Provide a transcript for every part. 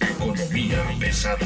Economía pesada.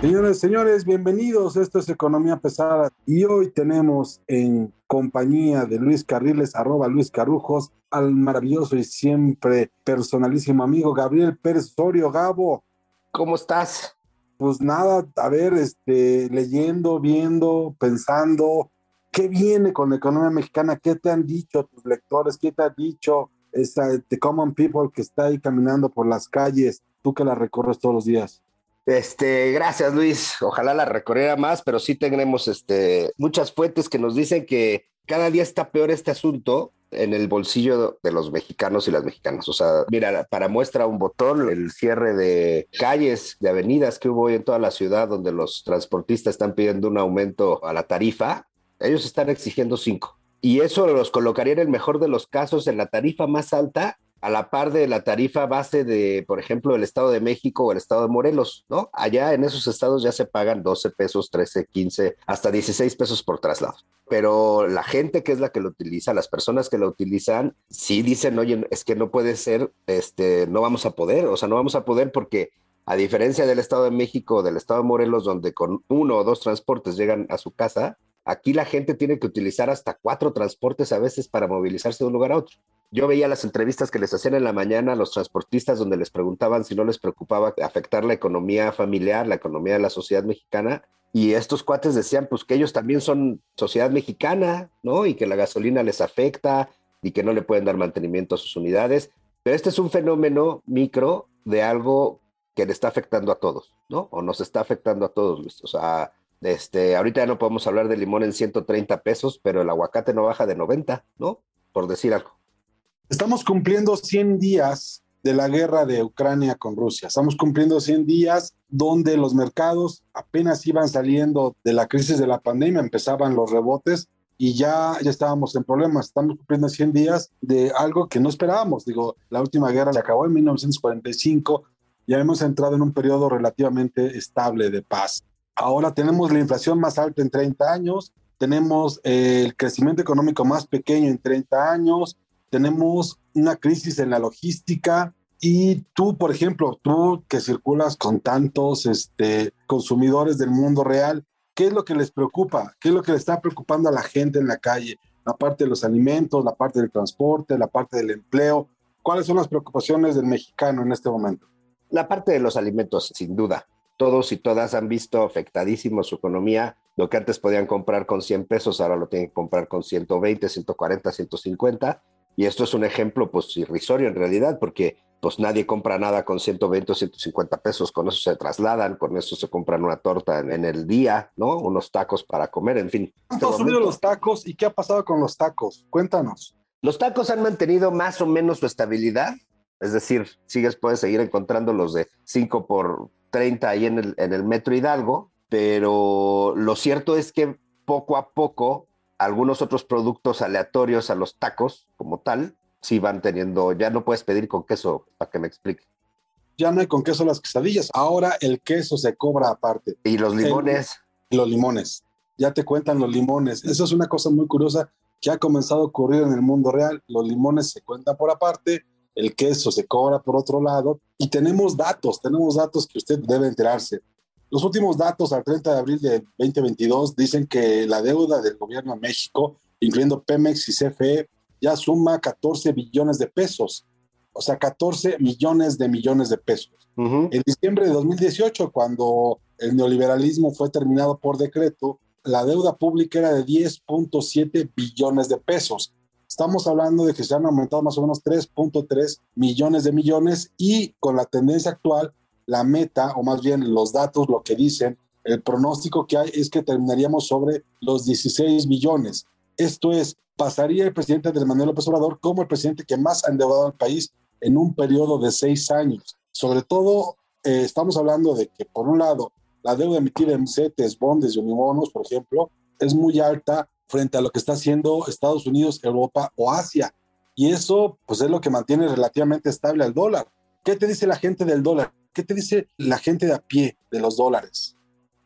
Señores, señores, bienvenidos. Esto es Economía Pesada y hoy tenemos en compañía de Luis Carriles, arroba Luis Carujos, al maravilloso y siempre personalísimo amigo Gabriel Pérez Osorio Gabo. ¿Cómo estás? Pues nada, a ver, este, leyendo, viendo, pensando, ¿qué viene con la economía mexicana? ¿Qué te han dicho tus lectores? ¿Qué te ha dicho esa, the common people que está ahí caminando por las calles? Tú que la recorres todos los días. Este, gracias Luis. Ojalá la recorriera más, pero sí tenemos este, muchas fuentes que nos dicen que cada día está peor este asunto en el bolsillo de los mexicanos y las mexicanas. O sea, mira, para muestra un botón, el cierre de calles, de avenidas que hubo hoy en toda la ciudad donde los transportistas están pidiendo un aumento a la tarifa, ellos están exigiendo cinco. Y eso los colocaría en el mejor de los casos en la tarifa más alta a la par de la tarifa base de, por ejemplo, el Estado de México o el Estado de Morelos, ¿no? Allá en esos estados ya se pagan 12 pesos, 13, 15, hasta 16 pesos por traslado. Pero la gente que es la que lo utiliza, las personas que lo utilizan, sí dicen, oye, es que no puede ser, este, no vamos a poder, o sea, no vamos a poder porque a diferencia del Estado de México o del Estado de Morelos, donde con uno o dos transportes llegan a su casa, aquí la gente tiene que utilizar hasta cuatro transportes a veces para movilizarse de un lugar a otro. Yo veía las entrevistas que les hacían en la mañana a los transportistas donde les preguntaban si no les preocupaba afectar la economía familiar, la economía de la sociedad mexicana. Y estos cuates decían pues que ellos también son sociedad mexicana, ¿no? Y que la gasolina les afecta y que no le pueden dar mantenimiento a sus unidades. Pero este es un fenómeno micro de algo que le está afectando a todos, ¿no? O nos está afectando a todos. O sea, este, ahorita ya no podemos hablar de limón en 130 pesos, pero el aguacate no baja de 90, ¿no? Por decir algo. Estamos cumpliendo 100 días de la guerra de Ucrania con Rusia. Estamos cumpliendo 100 días donde los mercados apenas iban saliendo de la crisis de la pandemia, empezaban los rebotes y ya, ya estábamos en problemas. Estamos cumpliendo 100 días de algo que no esperábamos. Digo, la última guerra se acabó en 1945, ya hemos entrado en un periodo relativamente estable de paz. Ahora tenemos la inflación más alta en 30 años, tenemos el crecimiento económico más pequeño en 30 años, tenemos una crisis en la logística y tú, por ejemplo, tú que circulas con tantos este, consumidores del mundo real, ¿qué es lo que les preocupa? ¿Qué es lo que le está preocupando a la gente en la calle? La parte de los alimentos, la parte del transporte, la parte del empleo. ¿Cuáles son las preocupaciones del mexicano en este momento? La parte de los alimentos, sin duda. Todos y todas han visto afectadísimo su economía. Lo que antes podían comprar con 100 pesos, ahora lo tienen que comprar con 120, 140, 150 y esto es un ejemplo, pues, irrisorio en realidad, porque pues nadie compra nada con 120 o 150 pesos, con eso se trasladan, con eso se compran una torta en, el día, ¿no? Unos tacos para comer, en fin. ¿Cuánto han subido los tacos y qué ha pasado con los tacos? Cuéntanos. Los tacos han mantenido más o menos su estabilidad, es decir, sigues, puedes seguir encontrando los de 5 por 30 ahí en el, en el Metro Hidalgo, pero lo cierto es que poco a poco algunos otros productos aleatorios a los tacos como tal, sí van teniendo, ya no puedes pedir con queso, para que me explique. Ya no hay con queso las quesadillas, ahora el queso se cobra aparte. Y los limones. los limones, ya te cuentan los limones. Eso es una cosa muy curiosa que ha comenzado a ocurrir en el mundo real. Los limones se cuentan por aparte, el queso se cobra por otro lado y tenemos datos, tenemos datos que usted debe enterarse. Los últimos datos al 30 de abril de 2022 dicen que la deuda del gobierno de México, incluyendo Pemex y CFE, ya suma 14 billones de pesos. O sea, 14 millones de millones de pesos. En diciembre de 2018, cuando el neoliberalismo fue terminado por decreto, la deuda pública era de 10.7 billones de pesos. Estamos hablando de que se han aumentado más o menos 3.3 millones de millones y con la tendencia actual, la meta, o más bien los datos, lo que dicen, el pronóstico que hay es que terminaríamos sobre los 16 billones. Esto es, pasaría el presidente Andrés Manuel López Obrador como el presidente que más ha endeudado al país en un periodo de seis años. Sobre todo, eh, estamos hablando de que, por un lado, la deuda emitida en CETES, bondes y unibonos, por ejemplo, es muy alta frente a lo que está haciendo Estados Unidos, Europa o Asia. Y eso, pues, es lo que mantiene relativamente estable al dólar. ¿Qué te dice la gente del dólar? ¿Qué te dice la gente de a pie de los dólares?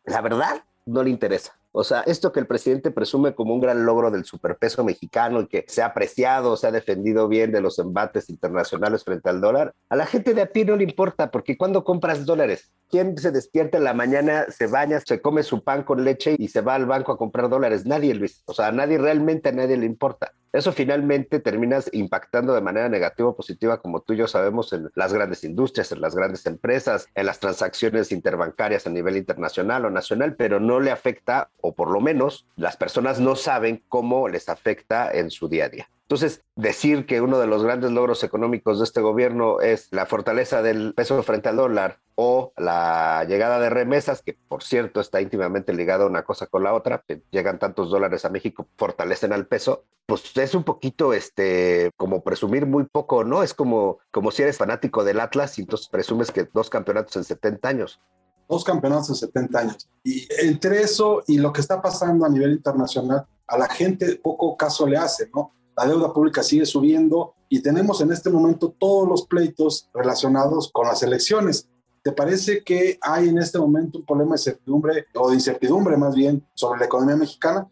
La verdad, no le interesa. O sea, esto que el presidente presume como un gran logro del superpeso mexicano y que se ha apreciado, se ha defendido bien de los embates internacionales frente al dólar, a la gente de a pie no le importa, porque cuando compras dólares, ¿quién se despierta en la mañana, se baña, se come su pan con leche y se va al banco a comprar dólares? Nadie, Luis. O sea, a nadie realmente a nadie le importa. Eso finalmente terminas impactando de manera negativa o positiva, como tú y yo sabemos, en las grandes industrias, en las grandes empresas, en las transacciones interbancarias a nivel internacional o nacional, pero no le afecta, o por lo menos las personas no saben cómo les afecta en su día a día. Entonces, decir que uno de los grandes logros económicos de este gobierno es la fortaleza del peso frente al dólar o la llegada de remesas, que por cierto está íntimamente ligada una cosa con la otra, que llegan tantos dólares a México, fortalecen al peso, pues es un poquito este como presumir muy poco, ¿no? Es como, como si eres fanático del Atlas y entonces presumes que dos campeonatos en 70 años dos campeonatos en 70 años. Y entre eso y lo que está pasando a nivel internacional, a la gente poco caso le hace, ¿no? La deuda pública sigue subiendo y tenemos en este momento todos los pleitos relacionados con las elecciones. ¿Te parece que hay en este momento un problema de incertidumbre o de incertidumbre más bien sobre la economía mexicana?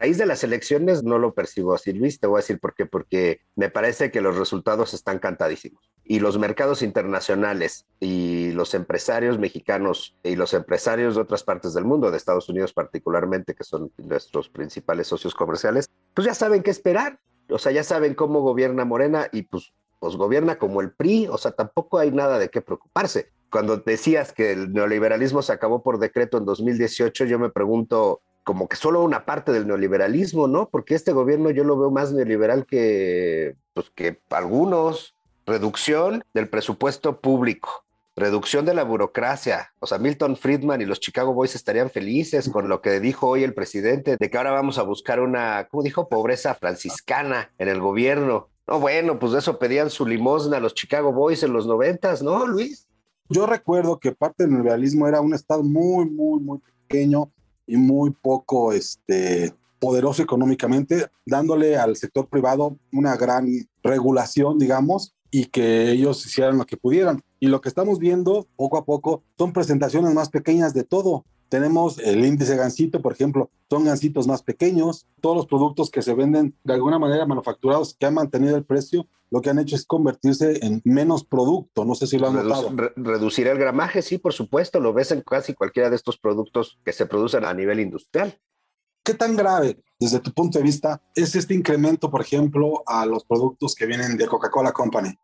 A raíz de las elecciones no lo percibo así, Luis. Te voy a decir por qué. Porque me parece que los resultados están cantadísimos. Y los mercados internacionales y los empresarios mexicanos y los empresarios de otras partes del mundo, de Estados Unidos particularmente, que son nuestros principales socios comerciales, pues ya saben qué esperar o sea, ya saben cómo gobierna Morena y pues, pues gobierna como el PRI, o sea, tampoco hay nada de qué preocuparse. Cuando decías que el neoliberalismo se acabó por decreto en 2018, yo me pregunto, como que solo una parte del neoliberalismo, ¿no? Porque este gobierno yo lo veo más neoliberal que, pues, que algunos. Reducción del presupuesto público, reducción de la burocracia. O sea, Milton Friedman y los Chicago Boys estarían felices con lo que dijo hoy el presidente, de que ahora vamos a buscar una, ¿cómo dijo? Pobreza franciscana en el gobierno. No, bueno, pues de eso pedían su limosna los Chicago Boys en los noventas, ¿no, Luis? Yo recuerdo que parte del neoliberalismo era un estado muy, muy, muy pequeño y muy poco este, poderoso económicamente, dándole al sector privado una gran regulación, digamos, y que ellos hicieran lo que pudieran. Y lo que estamos viendo poco a poco son presentaciones más pequeñas de todo. Tenemos el índice gansito, por ejemplo, son gansitos más pequeños. Todos los productos que se venden de alguna manera manufacturados que han mantenido el precio, lo que han hecho es convertirse en menos producto. No sé si lo han notado. reducir el gramaje, sí, por supuesto. Lo ves en casi cualquiera de estos productos que se producen a nivel industrial. ¿Qué tan grave, desde tu punto de vista, es este incremento, por ejemplo, a los productos que vienen de Coca-Cola Company?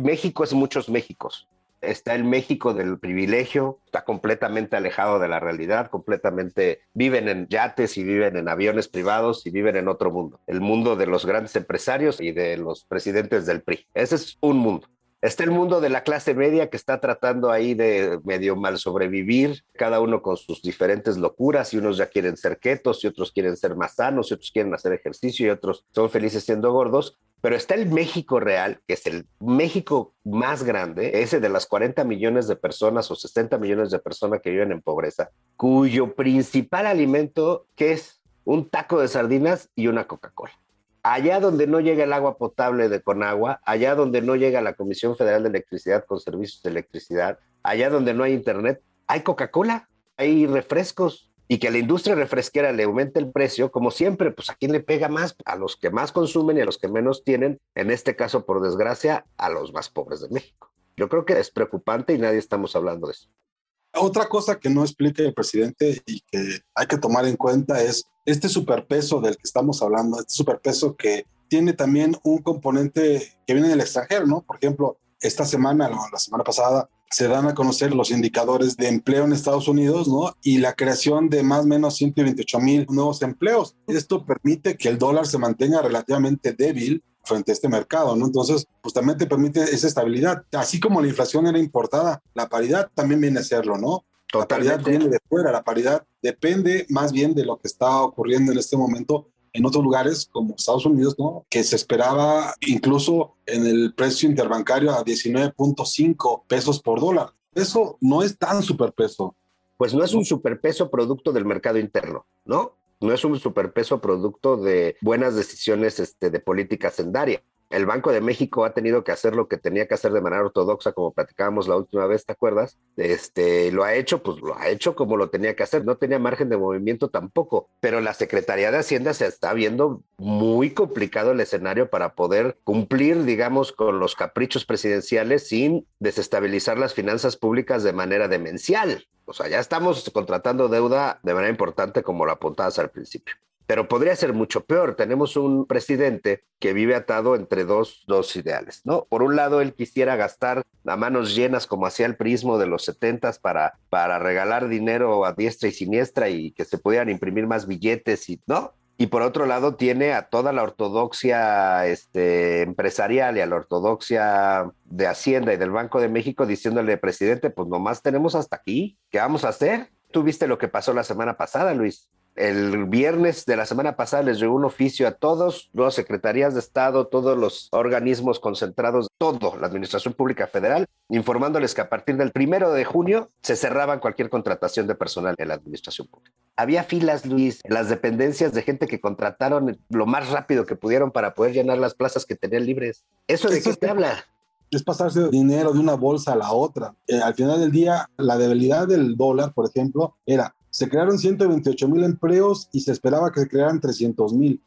México es muchos Méxicos. Está el México del privilegio, está completamente alejado de la realidad, completamente viven en yates y viven en aviones privados y viven en otro mundo, el mundo de los grandes empresarios y de los presidentes del PRI. Ese es un mundo. Está el mundo de la clase media que está tratando ahí de medio mal sobrevivir, cada uno con sus diferentes locuras, y unos ya quieren ser ketos, y otros quieren ser más sanos, y otros quieren hacer ejercicio, y otros son felices siendo gordos. Pero está el México real, que es el México más grande, ese de las 40 millones de personas o 60 millones de personas que viven en pobreza, cuyo principal alimento que es un taco de sardinas y una Coca-Cola allá donde no llega el agua potable de Conagua, allá donde no llega la Comisión Federal de Electricidad con servicios de electricidad, allá donde no hay internet, hay Coca-Cola, hay refrescos. Y que la industria refresquera le aumente el precio, como siempre, pues a quién le pega más, a los que más consumen y a los que menos tienen, en este caso, por desgracia, a los más pobres de México. Yo creo que es preocupante y nadie estamos hablando de eso. Otra cosa que no explica el presidente y que hay que tomar en cuenta es este superpeso del que estamos hablando, este superpeso que tiene también un componente que viene del extranjero, ¿no? Por ejemplo, esta semana, la semana pasada, se dan a conocer los indicadores de empleo en Estados Unidos, ¿no? Y la creación de más o menos 128 mil nuevos empleos. Esto permite que el dólar se mantenga relativamente débil frente a este mercado, ¿no? Entonces, pues también te permite esa estabilidad. Así como la inflación era importada, la paridad también viene a serlo, ¿no? La paridad viene de fuera, la paridad depende más bien de lo que está ocurriendo en este momento en otros lugares como Estados Unidos, ¿no? Que se esperaba incluso en el precio interbancario a 19.5 pesos por dólar. Eso no es tan superpeso. Pues no es un superpeso producto del mercado interno, ¿no? No es un superpeso producto de buenas decisiones este, de política sendaria el Banco de México ha tenido que hacer lo que tenía que hacer de manera ortodoxa, como platicábamos la última vez, ¿te acuerdas? Este, lo ha hecho, pues lo ha hecho como lo tenía que hacer, no tenía margen de movimiento tampoco, pero la Secretaría de Hacienda se está viendo muy complicado el escenario para poder cumplir, digamos, con los caprichos presidenciales sin desestabilizar las finanzas públicas de manera demencial. O sea, ya estamos contratando deuda de manera importante como lo apuntabas al principio pero podría ser mucho peor. Tenemos un presidente que vive atado entre dos, dos ideales, ¿no? Por un lado, él quisiera gastar a manos llenas como hacía el prismo de los setentas para, para regalar dinero a diestra y siniestra y que se pudieran imprimir más billetes y, ¿no? Y por otro lado, tiene a toda la ortodoxia este, empresarial y a la ortodoxia de Hacienda y del Banco de México diciéndole, presidente, pues nomás tenemos hasta aquí, ¿qué vamos a hacer? Tú viste lo que pasó la semana pasada, Luis el viernes de la semana pasada les llegó un oficio a todos las secretarías de Estado, todos los organismos concentrados, todo, la Administración Pública Federal, informándoles que a partir del primero de junio se cerraban cualquier contratación de personal en la Administración Pública. Había filas, Luis, en las dependencias de gente que contrataron lo más rápido que pudieron para poder llenar las plazas que tenían libres. ¿Eso de qué te habla? es pasarse dinero de una bolsa a la otra. Eh, al final del día, la debilidad del dólar, por ejemplo, era se crearon 128 mil empleos y se esperaba que se crearan 300 mil.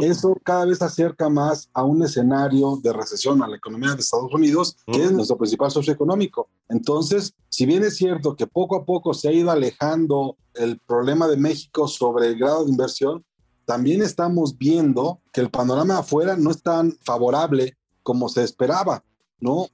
Eso cada vez acerca más a un escenario de recesión a la economía de Estados Unidos, que es nuestro principal socio económico. Entonces, si bien es cierto que poco a poco se ha ido alejando el problema de México sobre el grado de inversión, también estamos viendo que el panorama afuera no es tan favorable como se esperaba, ¿no?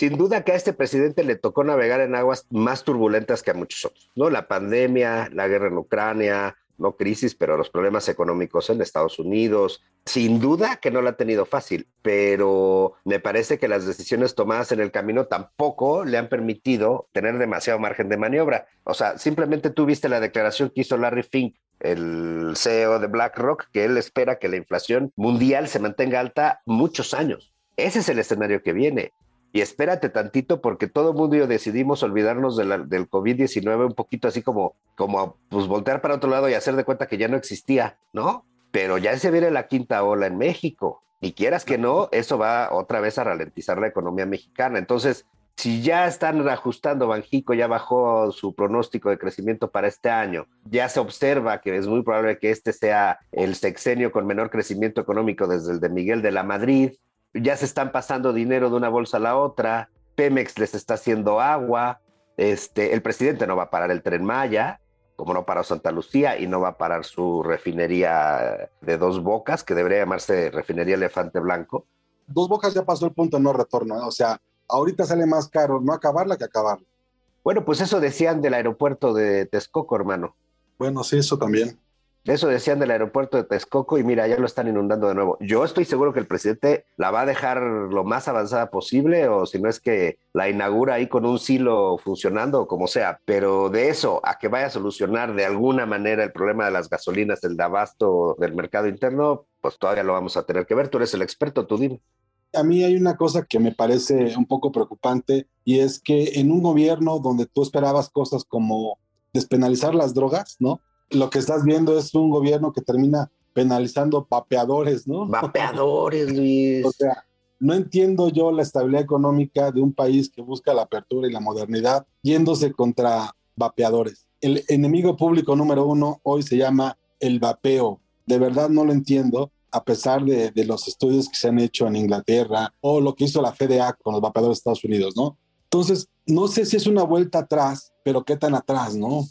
Sin duda que a este presidente le tocó navegar en aguas más turbulentas que a muchos otros, ¿no? La pandemia, la guerra en Ucrania, no crisis, pero los problemas económicos en Estados Unidos. Sin duda que no lo ha tenido fácil, pero me parece que las decisiones tomadas en el camino tampoco le han permitido tener demasiado margen de maniobra. O sea, simplemente tú viste la declaración que hizo Larry Fink, el CEO de BlackRock, que él espera que la inflación mundial se mantenga alta muchos años. Ese es el escenario que viene y espérate tantito porque todo el mundo decidimos olvidarnos del COVID-19 un poquito así como, como pues voltear para otro lado y hacer de cuenta que ya no existía, ¿no? Pero ya se viene la quinta ola en México y quieras que no, eso va otra vez a ralentizar la economía mexicana. Entonces, si ya están ajustando, Banjico ya bajó su pronóstico de crecimiento para este año, ya se observa que es muy probable que este sea el sexenio con menor crecimiento económico desde el de Miguel de la Madrid, ya se están pasando dinero de una bolsa a la otra, Pemex les está haciendo agua, este, el presidente no va a parar el tren Maya, como no paró Santa Lucía, y no va a parar su refinería de dos bocas, que debería llamarse refinería Elefante Blanco. Dos bocas ya pasó el punto de no retorno, ¿eh? o sea, ahorita sale más caro no acabarla que acabarla. Bueno, pues eso decían del aeropuerto de Texcoco, hermano. Bueno, sí, eso también. Eso decían del aeropuerto de Texcoco y mira, ya lo están inundando de nuevo. Yo estoy seguro que el presidente la va a dejar lo más avanzada posible o si no es que la inaugura ahí con un silo funcionando o como sea, pero de eso a que vaya a solucionar de alguna manera el problema de las gasolinas, del de abasto del mercado interno, pues todavía lo vamos a tener que ver. Tú eres el experto, tú dime. A mí hay una cosa que me parece un poco preocupante y es que en un gobierno donde tú esperabas cosas como despenalizar las drogas, ¿no? Lo que estás viendo es un gobierno que termina penalizando vapeadores, ¿no? Vapeadores, Luis. o sea, no entiendo yo la estabilidad económica de un país que busca la apertura y la modernidad yéndose contra vapeadores. El enemigo público número uno hoy se llama el vapeo. De verdad no lo entiendo, a pesar de, de los estudios que se han hecho en Inglaterra o lo que hizo la FDA con los vapeadores de Estados Unidos, ¿no? Entonces, no sé si es una vuelta atrás, pero qué tan atrás, ¿no?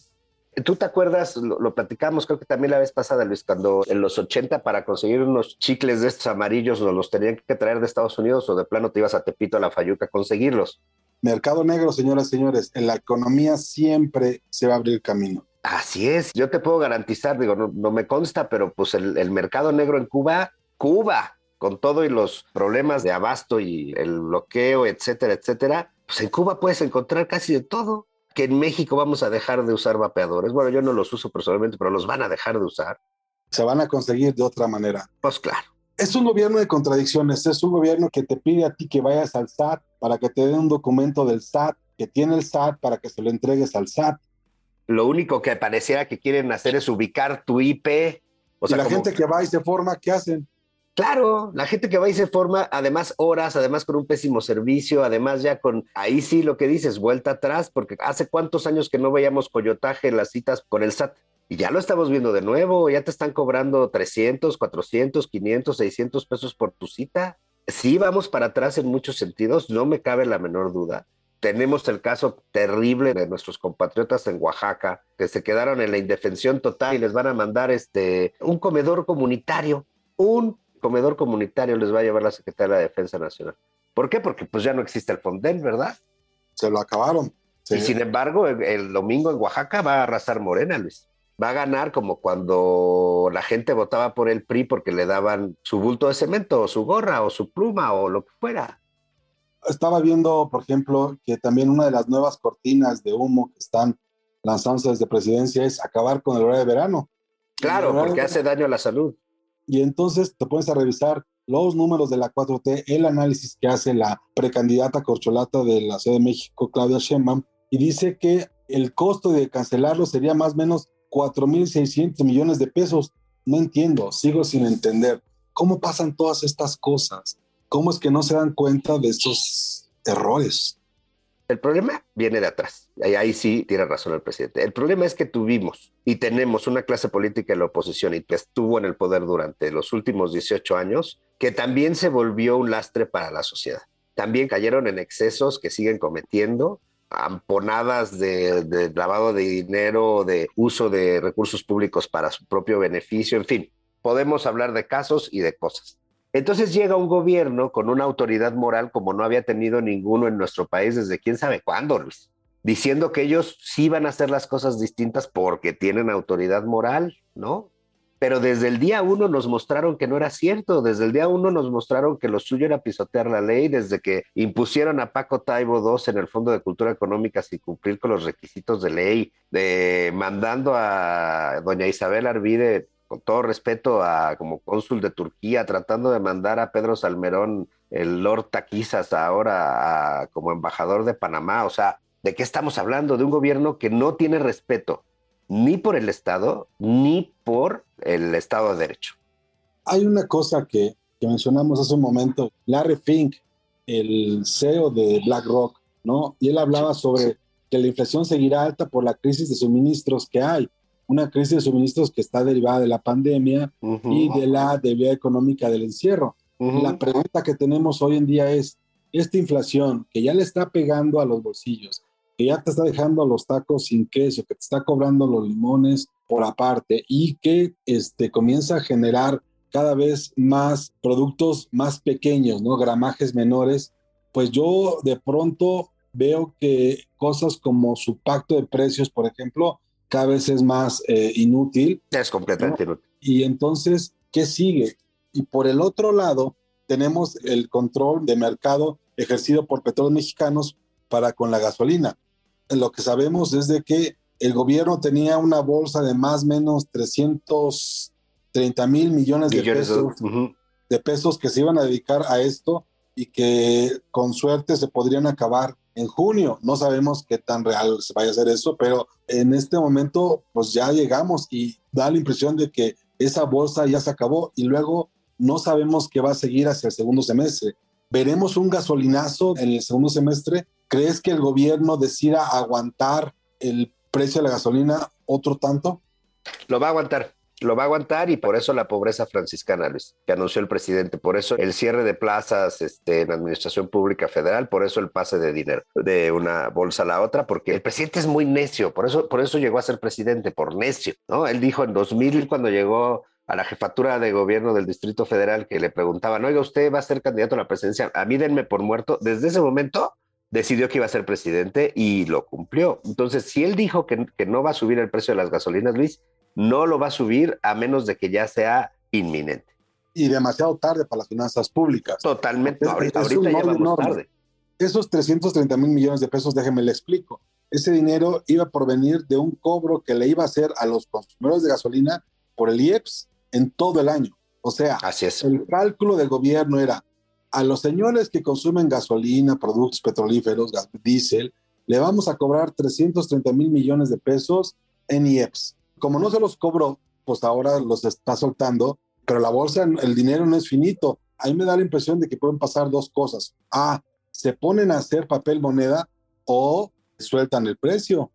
¿Tú te acuerdas? Lo, platicamos, creo que también la vez pasada, Luis, cuando en los 80 para conseguir unos chicles de estos amarillos nos los tenían que traer de Estados Unidos o de plano te ibas a Tepito a la Fayuca a conseguirlos. mercado negro, señoras y señores, en la economía siempre se va a abrir camino. Así es, yo te puedo garantizar, digo, no, no me consta, pero pues el, el, mercado negro en Cuba, Cuba, con todo y los problemas de abasto y el bloqueo, etcétera, etcétera, pues en Cuba puedes encontrar casi de todo. Que en México vamos a dejar de usar vapeadores. Bueno, yo no los uso personalmente, pero los van a dejar de usar. Se van a conseguir de otra manera. Pues claro. Es un gobierno de contradicciones, es un gobierno que te pide a ti que vayas al SAT para que te den un documento del SAT, que tiene el SAT para que se lo entregues al SAT. Lo único que pareciera que quieren hacer es ubicar tu IP. O sea, y la como... gente que va y se forma, ¿qué hacen? Claro, la gente que va y se forma, además horas, además con un pésimo servicio, además ya con, ahí sí lo que dices, vuelta atrás, porque hace cuántos años que no veíamos coyotaje en las citas con el SAT. Y ya lo estamos viendo de nuevo, ya te están cobrando 300, 400, 500, 600 pesos por tu cita. Sí, vamos para atrás en muchos sentidos, no me cabe la menor duda. Tenemos el caso terrible de nuestros compatriotas en Oaxaca, que se quedaron en la indefensión total y les van a mandar este, un comedor comunitario, un comedor comunitario les va a llevar la Secretaría de la Defensa Nacional. ¿Por qué? Porque pues ya no existe el Fonden, ¿verdad? Se lo acabaron. Sí. Y sin embargo, el, el, domingo en Oaxaca va a arrasar Morena, Luis. Va a ganar como cuando la gente votaba por el PRI porque le daban su bulto de cemento, o su gorra, o su pluma, o lo que fuera. Estaba viendo, por ejemplo, que también una de las nuevas cortinas de humo que están lanzándose desde presidencia es acabar con el horario de verano. Claro, porque hace daño a la salud y entonces te pones a revisar los números de la 4T, el análisis que hace la precandidata corcholata de la Ciudad de México, Claudia Sheinbaum, y dice que el costo de cancelarlo sería más o menos 4.600 millones de pesos. No entiendo, sigo sin entender. ¿Cómo pasan todas estas cosas? ¿Cómo es que no se dan cuenta de estos errores? El problema viene de atrás. Ahí, ahí, sí tiene razón el presidente. El problema es que tuvimos y tenemos una clase política en la oposición y que estuvo en el poder durante los últimos 18 años, que también se volvió un lastre para la sociedad. También cayeron en excesos que siguen cometiendo, amponadas de, de lavado de dinero, de uso de recursos públicos para su propio beneficio, en fin, podemos hablar de casos y de cosas. Entonces llega un gobierno con una autoridad moral como no había tenido ninguno en nuestro país desde quién sabe cuándo, Luis, diciendo que ellos sí van a hacer las cosas distintas porque tienen autoridad moral, ¿no? Pero desde el día uno nos mostraron que no era cierto, desde el día uno nos mostraron que lo suyo era pisotear la ley, desde que impusieron a Paco Taibo II en el Fondo de Cultura Económica sin cumplir con los requisitos de ley, de mandando a doña Isabel Arvide con todo respeto a como cónsul de Turquía, tratando de mandar a Pedro Salmerón, el Lord Taquizas, ahora a, como embajador de Panamá. O sea, ¿de qué estamos hablando? De un gobierno que no tiene respeto ni por el Estado, ni por el Estado de Derecho. Hay una cosa que, que mencionamos hace un momento, Larry Fink, el CEO de BlackRock, ¿no? Y él hablaba sobre que la inflación seguirá alta por la crisis de suministros que hay una crisis de suministros que está derivada de la pandemia uh -huh. y de la debilidad económica del encierro. Uh -huh. La pregunta que tenemos hoy en día es, esta inflación que ya le está pegando a los bolsillos, que ya te está dejando los tacos sin queso, que te está cobrando los limones por aparte y que este, comienza a generar cada vez más productos más pequeños, ¿no? gramajes menores, pues yo de pronto veo que cosas como su pacto de precios, por ejemplo, cada vez es más eh, inútil. Es completamente ¿no? inútil. Y entonces, ¿qué sigue? Y por el otro lado, tenemos el control de mercado ejercido por petróleos mexicanos para con la gasolina. Lo que sabemos es de que el gobierno tenía una bolsa de más o menos 330 mil millones de pesos, uh -huh. de pesos que se iban a dedicar a esto y que con suerte se podrían acabar en junio. No sabemos qué tan real se vaya a hacer eso, pero en este momento pues ya llegamos y da la impresión de que esa bolsa ya se acabó y luego no sabemos qué va a seguir hacia el segundo semestre. ¿Veremos un gasolinazo en el segundo semestre? ¿Crees que el gobierno decida aguantar el precio de la gasolina otro tanto? Lo va a aguantar lo va a aguantar y por eso la pobreza franciscana, Luis, que anunció el presidente, por eso el cierre de plazas este, en administración pública federal, por eso el pase de dinero de una bolsa a la otra, porque el presidente es muy necio, por eso, por eso llegó a ser presidente, por necio, ¿no? Él dijo en 2000 cuando llegó a la jefatura de gobierno del Distrito Federal que le preguntaban, oiga, usted va a ser candidato a la presidencia, a mí denme por muerto, desde ese momento decidió que iba a ser presidente y lo cumplió. Entonces, si él dijo que, que no va a subir el precio de las gasolinas, Luis, no lo va a subir a menos de que ya sea inminente. Y demasiado tarde para las finanzas públicas. Totalmente. Es- ahorita es ahorita un ya vamos enorme. tarde. Esos 330 mil millones de pesos, déjeme le explico. Ese dinero iba a provenir de un cobro que le iba a hacer a los consumidores de gasolina por el IEPS en todo el año. O sea, Así es. el cálculo del gobierno era a los señores que consumen gasolina, productos petrolíferos, gas, diésel, le vamos a cobrar 330 mil millones de pesos en IEPS. Como no se los cobró, pues ahora los está soltando, pero la bolsa, el dinero no es finito. Ahí me da la impresión de que pueden pasar dos cosas. A, se ponen a hacer papel moneda o sueltan el precio.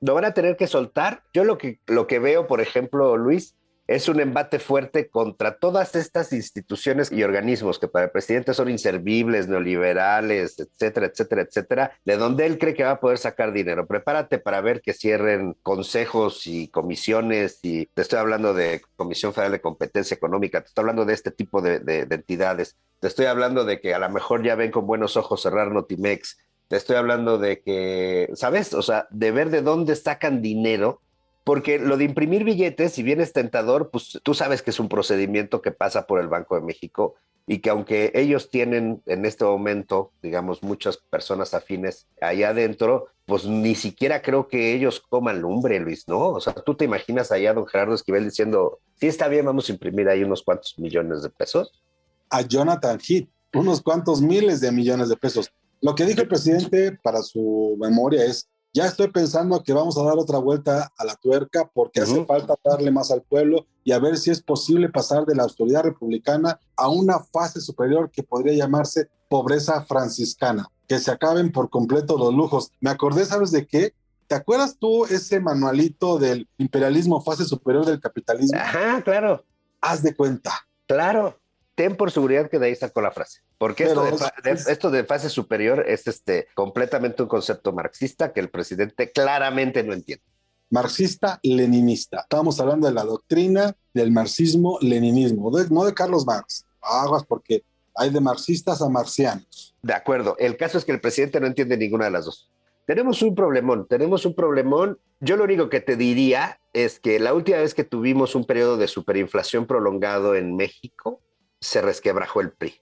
Lo van a tener que soltar. Yo lo que, lo que veo, por ejemplo, Luis, es un embate fuerte contra todas estas instituciones y organismos que para el presidente son inservibles, neoliberales, etcétera, etcétera, etcétera, de donde él cree que va a poder sacar dinero. Prepárate para ver que cierren consejos y comisiones, y te estoy hablando de Comisión Federal de Competencia Económica, te estoy hablando de este tipo de, de- de entidades, te estoy hablando de que a lo mejor ya ven con buenos ojos cerrar Notimex, te estoy hablando de que, ¿sabes? O sea, de ver de dónde sacan dinero porque lo de imprimir billetes, si bien es tentador, pues tú sabes que es un procedimiento que pasa por el Banco de México y que aunque ellos tienen en este momento, digamos, muchas personas afines allá adentro, pues ni siquiera creo que ellos coman lumbre, Luis, ¿no? O sea, tú te imaginas allá a don Gerardo Esquivel diciendo, sí está bien, vamos a imprimir ahí unos cuantos millones de pesos. a Jonathan Heath, unos cuantos miles de millones de pesos. Lo que dijo el presidente para su memoria es, ya estoy pensando que vamos a dar otra vuelta a la tuerca porque hace falta darle más al pueblo y a ver si es posible pasar de la autoridad republicana a una fase superior que podría llamarse pobreza franciscana, que se acaben por completo los lujos. Me acordé, ¿sabes de qué? ¿Te acuerdas tú ese manualito del imperialismo fase superior del capitalismo? Ajá, claro, Haz de cuenta. claro. Ten por seguridad que de ahí sacó la frase. Porque esto de, es- de- esto de fase superior es este, completamente un concepto marxista que el presidente claramente no entiende. marxista-leninista. Estamos hablando de la doctrina del marxismo-leninismo, de- no de Carlos Marx. Aguas porque hay de marxistas a marcianos. De acuerdo. El caso es que el presidente no entiende ninguna de las dos. Tenemos un problemón, tenemos un problemón. Yo lo único que te diría es que la última vez que tuvimos un periodo de superinflación prolongado en México, se resquebrajó el PRI.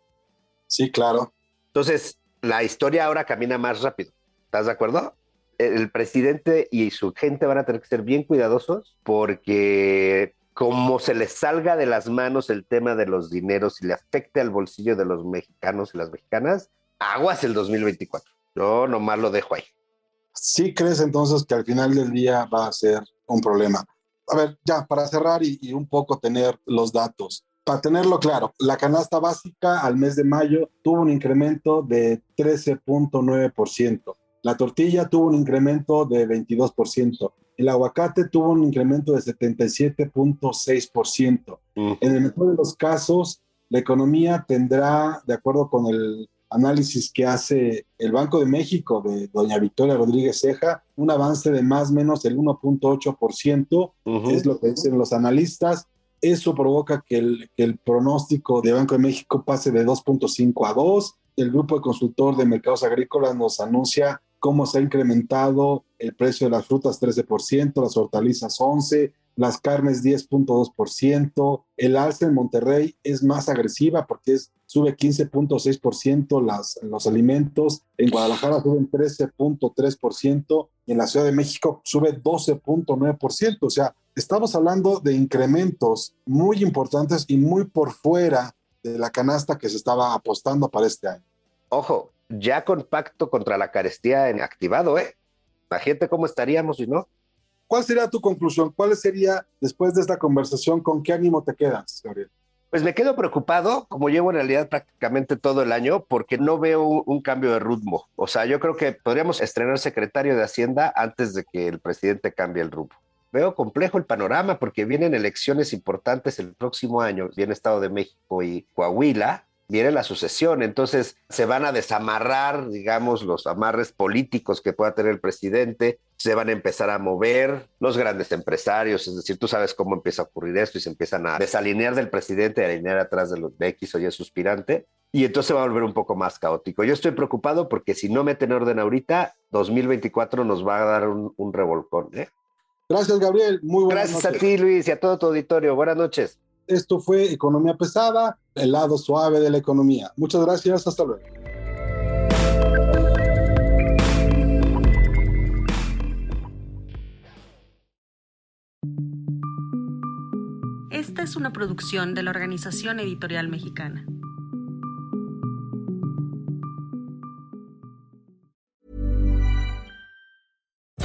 Sí, claro. Entonces, la historia ahora camina más rápido. ¿Estás de acuerdo? El presidente y su gente van a tener que ser bien cuidadosos porque como se les salga de las manos el tema de los dineros y le afecte al bolsillo de los mexicanos y las mexicanas, aguas el 2024. Yo nomás lo dejo ahí. ¿Sí crees entonces que al final del día va a ser un problema? A ver, ya, para cerrar y, y un poco tener los datos. Para tenerlo claro, la canasta básica al mes de mayo tuvo un incremento de 13.9%. La tortilla tuvo un incremento de 22%. El aguacate tuvo un incremento de 77.6%. En el mejor de los casos, la economía tendrá, de acuerdo con el análisis que hace el Banco de México de doña Victoria Rodríguez Ceja, un avance de más o menos el 1.8%, Ujú. es lo que dicen los analistas. Eso provoca que el, pronóstico de Banco de México pase de 2.5 a 2. El grupo de consultor de mercados agrícolas nos anuncia cómo se ha incrementado el precio de las frutas 13%, las hortalizas 11%, las carnes 10.2%, el alza en Monterrey es más agresiva porque es, sube 15.6% las, los alimentos, en Guadalajara suben 13.3% y en la Ciudad de México sube 12.9%, o sea, estamos hablando de incrementos muy importantes y muy por fuera de la canasta que se estaba apostando para este año. Ojo, ya con pacto contra la carestía en activado, ¿eh? Imagínate cómo estaríamos si no. ¿Cuál sería tu conclusión? ¿Cuál sería, después de esta conversación, con qué ánimo te quedas, Gabriel? Pues me quedo preocupado, como llevo en realidad prácticamente todo el año, porque no veo un, un cambio de ritmo. O sea, yo creo que podríamos estrenar secretario de Hacienda antes de que el presidente cambie el rumbo. Veo complejo el panorama porque vienen elecciones importantes el próximo año, viene Estado de México y Coahuila, viene la sucesión, entonces se van a desamarrar, digamos, los amarres políticos que pueda tener el presidente. se van a empezar a mover los grandes empresarios, es decir, tú sabes cómo empieza a ocurrir esto y se empiezan a desalinear del presidente, a alinear atrás de, los, de X o Y suspirante, y entonces va a volver un poco más caótico. Yo estoy preocupado porque si no meten orden ahorita, 2024 nos va a dar un, un revolcón. ¿eh? Gracias, Gabriel. Muy buenas Gracias a ti, Luis, y a todo tu auditorio. Buenas noches. Esto fue Economía Pesada, el lado suave de la economía. Muchas gracias. Hasta luego. Esta es una producción de la Organización Editorial Mexicana.